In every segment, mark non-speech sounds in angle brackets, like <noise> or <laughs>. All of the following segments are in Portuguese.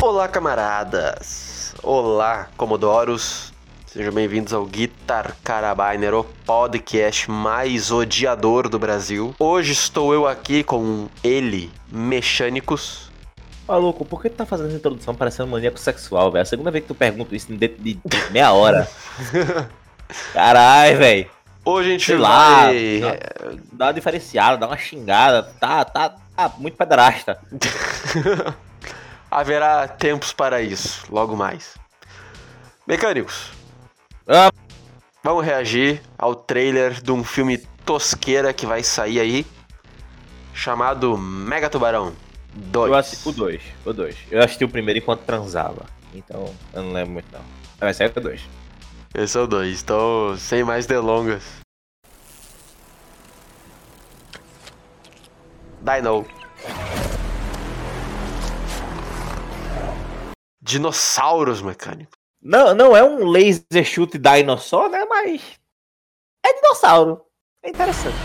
Olá, camaradas! Olá, comodoros! Sejam bem-vindos ao Guitar Carabiner, o podcast mais odiador do Brasil. Hoje estou eu aqui com ele, Mecânicos. Maluco, por que tu tá fazendo essa introdução parecendo um maníaco sexual, velho? É a segunda vez que tu pergunta isso dentro de meia hora. <laughs> Caralho, velho. Hoje a gente Sei lá, vai... dá, dá uma diferenciada, dá uma xingada. Tá, tá, tá muito pedrasta. <laughs> Haverá tempos para isso, logo mais. Mecânicos, Ah, vamos reagir ao trailer de um filme tosqueira que vai sair aí, chamado Mega Tubarão 2. eu assisti o 2, o 2. Eu assisti o primeiro enquanto transava. Então, eu não lembro muito não. Vai sair o 2. Esse é o 2, então sem mais delongas. Dino. Dinossauros mecânicos. Não, não é um laser shoot dinossau, né? Mas. É dinossauro. É interessante.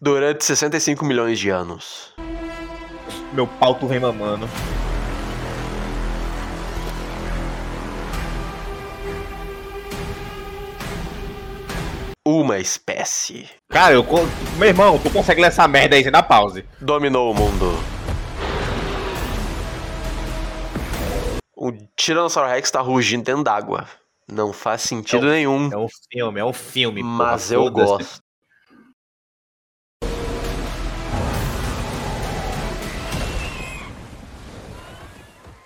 Durante 65 milhões de anos. Meu pau tu vem mamando. Uma espécie Cara, eu. Meu irmão, tu consegue ler essa merda aí sem dar pause. dominou o mundo. O Tiranossauro Rex tá rugindo dentro d'água. Não faz sentido É um- nenhum, É um filme, é um filme. porra, mas eu foda-se. gosto.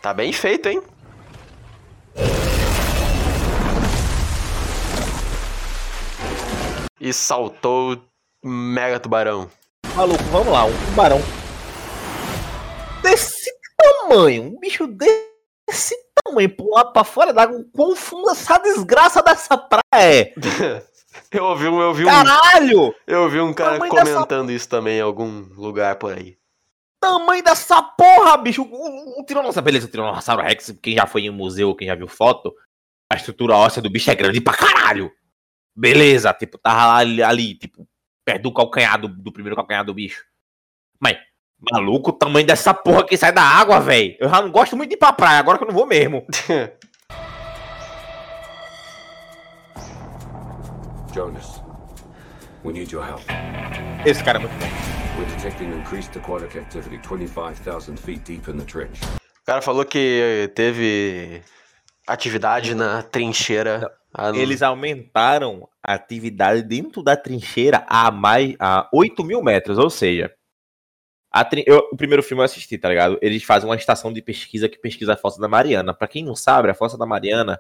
Tá bem feito, hein? E saltou o Mega Tubarão. Maluco, vamos lá, um tubarão. Desse tamanho, um bicho desse tamanho, pular pra fora d'água, quão funda essa desgraça dessa praia é? <laughs> Eu ouvi, um- eu vi um, Caralho! eu vi um cara Tamanho dessa- comentando isso também em algum lugar por aí. Tamanho dessa porra, bicho! Um, um tiranossauro, beleza, o tiranossauro Rex, quem já foi em um museu, quem já viu foto, a estrutura óssea do bicho é grande pra caralho! Beleza, tipo, tava lá, ali, ali, tipo, perto do calcanhar, do, do primeiro calcanhar do bicho. Mas, maluco, o tamanho dessa porra que sai da água, velho. Eu já não gosto muito de ir pra praia, agora que eu não vou mesmo. <laughs> Jonas, we need your help. Esse cara é muito bom. We're detecting increased aquatic activity 25,000 feet deep in the trench. O cara falou que teve atividade na trincheira. Não- Eles aumentaram a atividade dentro da trincheira a mais a 8 mil metros, ou seja, a trin- eu- o primeiro filme eu assisti, tá ligado? Eles fazem uma estação de pesquisa que pesquisa a Fossa da Mariana. Pra quem não sabe, a Fossa da Mariana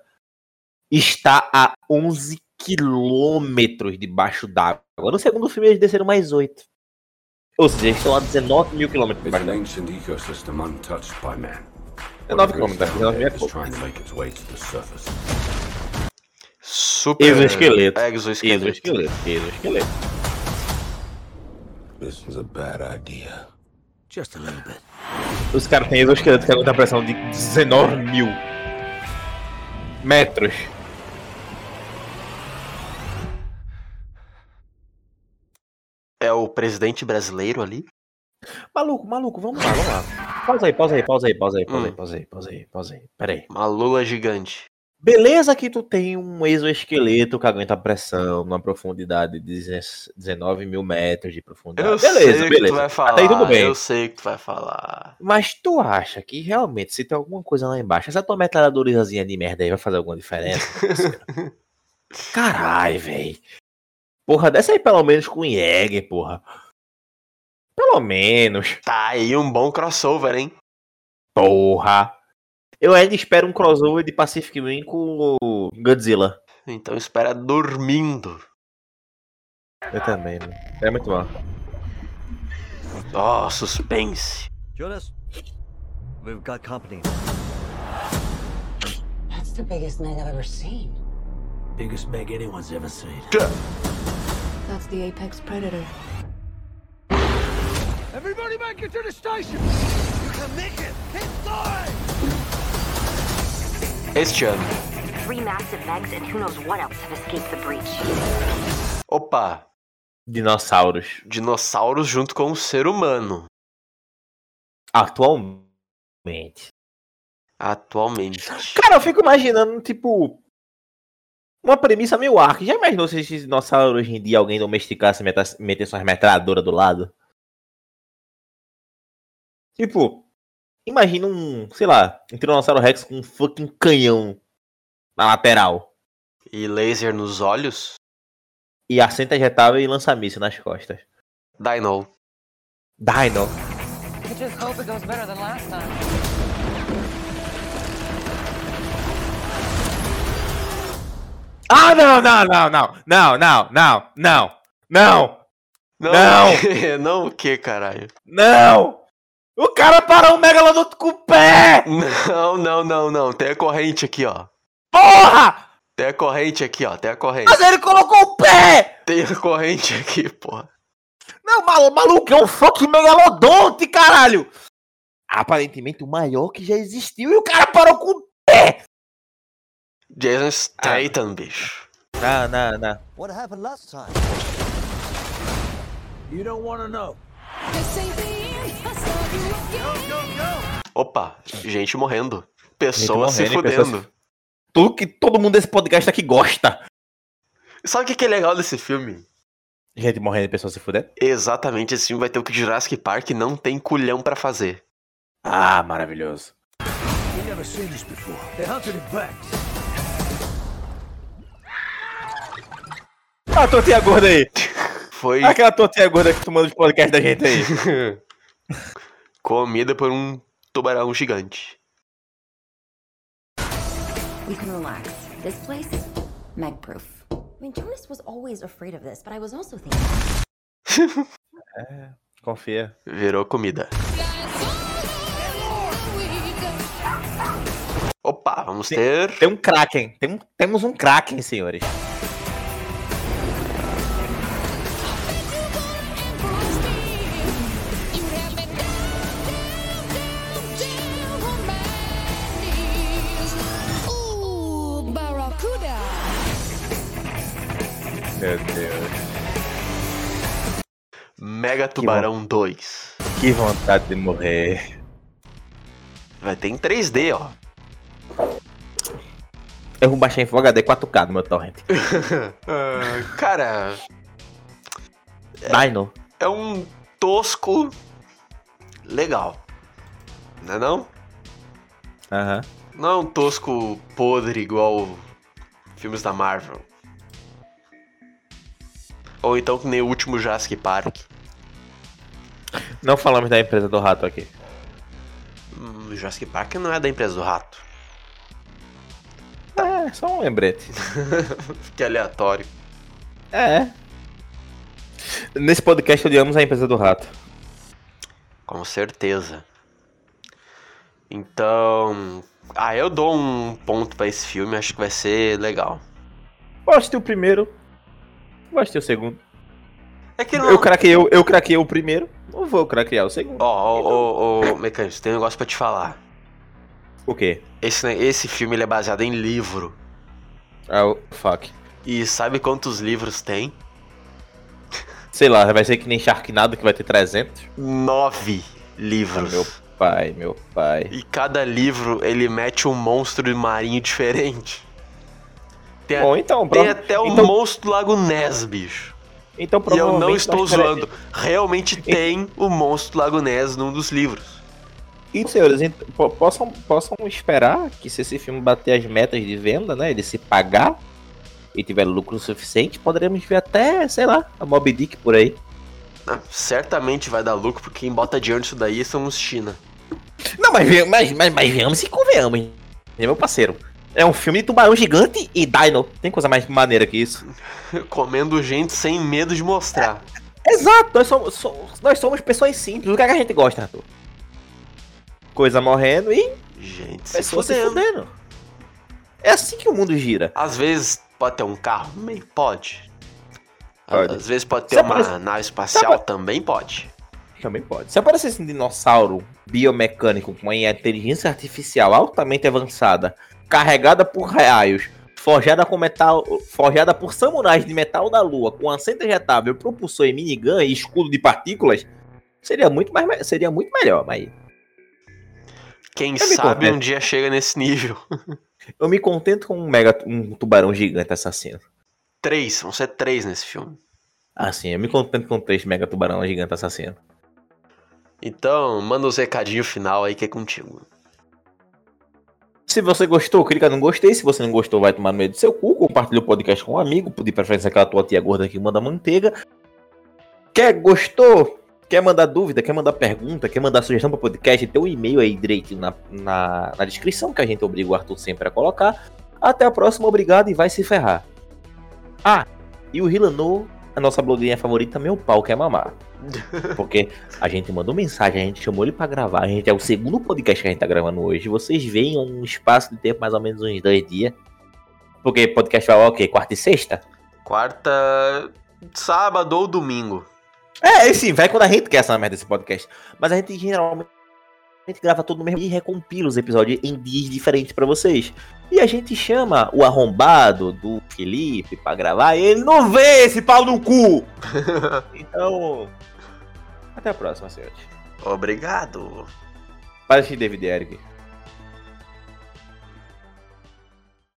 está a 11 quilômetros debaixo d'água. No segundo filme eles desceram mais 8. Ou seja, eles estão a 19 mil quilômetros debaixo d'água. Ancient ecosystem untouched by man. 19 Whatever is quilômetros, down 19 there é is pouco. trying to make its way to the surface. Super. Exoesqueleto. Exoesqueleto. Exoesqueleto, exoesqueleto. This is a bad idea. Just a little bit. Os caras têm exoesqueleto que aguenta a pressão de 19 mil metros. É o presidente brasileiro ali? Maluco, maluco, vamos lá, vamos lá. Pausa aí, pausa aí, pausa aí, pausa aí, pausa aí, Hum. pausa aí, pausa aí, pausa aí. Pera aí. Uma lula gigante. Beleza que tu tem um exoesqueleto que aguenta pressão numa profundidade de 19 mil metros de profundidade. Eu beleza, sei o que beleza. tu vai falar. Até aí tudo bem. Eu sei o que tu vai falar. Mas tu acha que realmente, se tem alguma coisa lá embaixo, essa tua metralhadorazinha de merda aí vai fazer alguma diferença? <laughs> Caralho, velho. Porra, desce aí pelo menos com o Jäger, porra. Pelo menos. Tá aí um bom crossover, hein? Porra. Eu ainda espero um crossover de Pacific Rim com o Godzilla. Então espera dormindo. Eu também, mano. É muito bom. Ó, suspense. Jonas, we've got company. That's the biggest Meg I've ever seen. Biggest Meg anyone's ever seen. That's the apex predator. Everybody make it to the station! You can make it! Keep going! Este ano. three massive megs and who knows what else have escaped the breach. Opa, Dinossauros. dinossauros junto com o ser humano. Atualmente. Atualmente. Cara, eu fico imaginando, tipo. Uma premissa meio arco. Já imaginou se esses dinossauros hoje em dia alguém domesticasse e metesse umas metralhadoras do lado? Tipo, imagina um, sei lá, um Tiranossauro Rex com um fucking canhão na lateral. E laser nos olhos? E assento ejetável e lança-míssil nas costas. Dino. Dino. I just hope it goes better than last time. Ah, não, não, não, não, não, não, não, não, não, Não, Não. <laughs> não o que, caralho? não! O cara parou o Megalodon com o pé! Não, não, não, não. Tem a corrente aqui, ó. Porra! Tem a corrente aqui, ó. Tem a corrente. Mas ele colocou o pé! Tem a corrente aqui, porra. Não, malu- maluco, é um fucking megalodonte, caralho! Aparentemente o maior que já existiu e o cara parou com o pé! Jason Statham, bicho. Não, não, não. What happened last time? You don't want to know. Opa, gente morrendo. Pessoas se fudendo. Pessoas- Tudo que todo mundo desse podcast aqui gosta. Sabe o que que é legal desse filme? Gente morrendo e pessoas se fudendo. Exatamente esse filme vai ter o que Jurassic Park não tem culhão pra fazer. Ah, maravilhoso. We've never seen this before. They hunted in packs. Ah, a tortinha gorda aí. <laughs> Foi Aquela tortinha gorda que tu manda os podcasts da gente aí. <laughs> comida por um tubarão gigante. You can relax. This place, Meg proof. I mean, Jonas was always afraid of this, but I was also thinking. <laughs> Confia. Virou comida. Opa, vamos Sim. ter. Tem um Kraken. Tem temos um Kraken, senhores. Meu Deus. Mega Tubarão 2. Que vontade de morrer. Vai ter em 3D, ó. Eu vou baixar em Full HD 4K no meu torrent. <laughs> Ah, cara, Dino. é um tosco legal. Não é não? Aham. Não é um tosco podre igual filmes da Marvel. Ou então que nem o último Jurassic Park. Não falamos da empresa do rato aqui. Hum, o Jurassic Park não é da empresa do rato. É, só um lembrete. <laughs> que aleatório. É. Nesse podcast odiamos a empresa do rato. Com certeza. Então. Ah, eu dou um ponto pra esse filme, acho que vai ser legal. Vou assistir o primeiro. Assistir o segundo. É que não. Eu craquei, eu, eu craquei o primeiro. Não vou craquear o segundo. Ó, ó, ó, Mecânico, tem um negócio pra te falar. O quê? Esse, ne- esse filme ele é baseado em livro. Ah, o fuck. E sabe quantos livros tem? Sei lá, vai ser que nem Sharknado que vai ter 300. Nove Ah, livros. meu pai, meu pai. E cada livro ele mete um monstro marinho diferente. Tem, Bom, então, tem até o então, monstro do Lago Ness, bicho. então E eu não estou zoando. Realmente tem o monstro do Lago Ness num dos livros. E, senhores, possam, possam esperar que se esse filme bater as metas de venda, né? Ele se pagar e tiver lucro suficiente, poderemos ver até, sei lá, a Mob Dick por aí. Ah, certamente vai dar lucro, porque quem bota dinheiro nisso daí são os China. Não, mas, mas, mas, mas venhamos e convenhamos, hein? É meu parceiro. É um filme de tubarão gigante e Dino. Tem coisa mais maneira que isso. <laughs> Comendo gente sem medo de mostrar. Exato, nós somos, somos- nós somos pessoas simples. O que, é que a gente gosta, Arthur? Coisa morrendo e Gente, se pessoas se fudendo. É assim que o mundo gira. Às vezes pode ter um carro, meio pode. Pode. Às vezes pode ter Sabe, uma parece- nave espacial, sabe- também pode. Também pode. Se aparecesse um dinossauro biomecânico com uma inteligência artificial altamente avançada, carregada por raios, forjada com metal, forjada por samurais de metal da lua, com assento ejetável, propulsor e minigun e escudo de partículas, seria muito mais seria muito melhor, mas Quem sabe um dia chega nesse nível. <laughs> eu me contento com um mega um tubarão gigante assassino. Três, vão ser três nesse filme. Assim, eu me contento com três mega tubarão gigante assassino. Então, manda os recadinhos final aí que é contigo. Se você gostou, clica no gostei. Se você não gostou, vai tomar no meio do seu cu. Compartilha o podcast com um amigo. De preferência aquela tua tia gorda que manda manteiga. Quer, gostou? Quer mandar dúvida? Quer mandar pergunta? Quer mandar sugestão para podcast? Tem um e-mail aí direito na, na, na descrição que a gente obriga o Arthur sempre a colocar. Até a próxima, obrigado e vai se ferrar. Ah, e o Hilano, a nossa blogueirinha favorita, meu pau quer mamar. <laughs> Porque a gente mandou mensagem, a gente chamou ele pra gravar. A gente é o segundo podcast que a gente tá gravando hoje. Vocês veem um espaço de tempo mais ou menos uns dois dias. Porque podcast vai ao quê? Quarta e sexta? Quarta, sábado ou domingo. É, sim, vai quando a gente quer essa merda desse podcast. Mas a gente geralmente a gente grava tudo no mesmo e recompila os episódios em dias diferentes pra vocês. E a gente chama o arrombado do Felipe pra gravar e ele não vê esse pau no cu! <laughs> então. Até a próxima, senhores. Obrigado. Para de David Eric.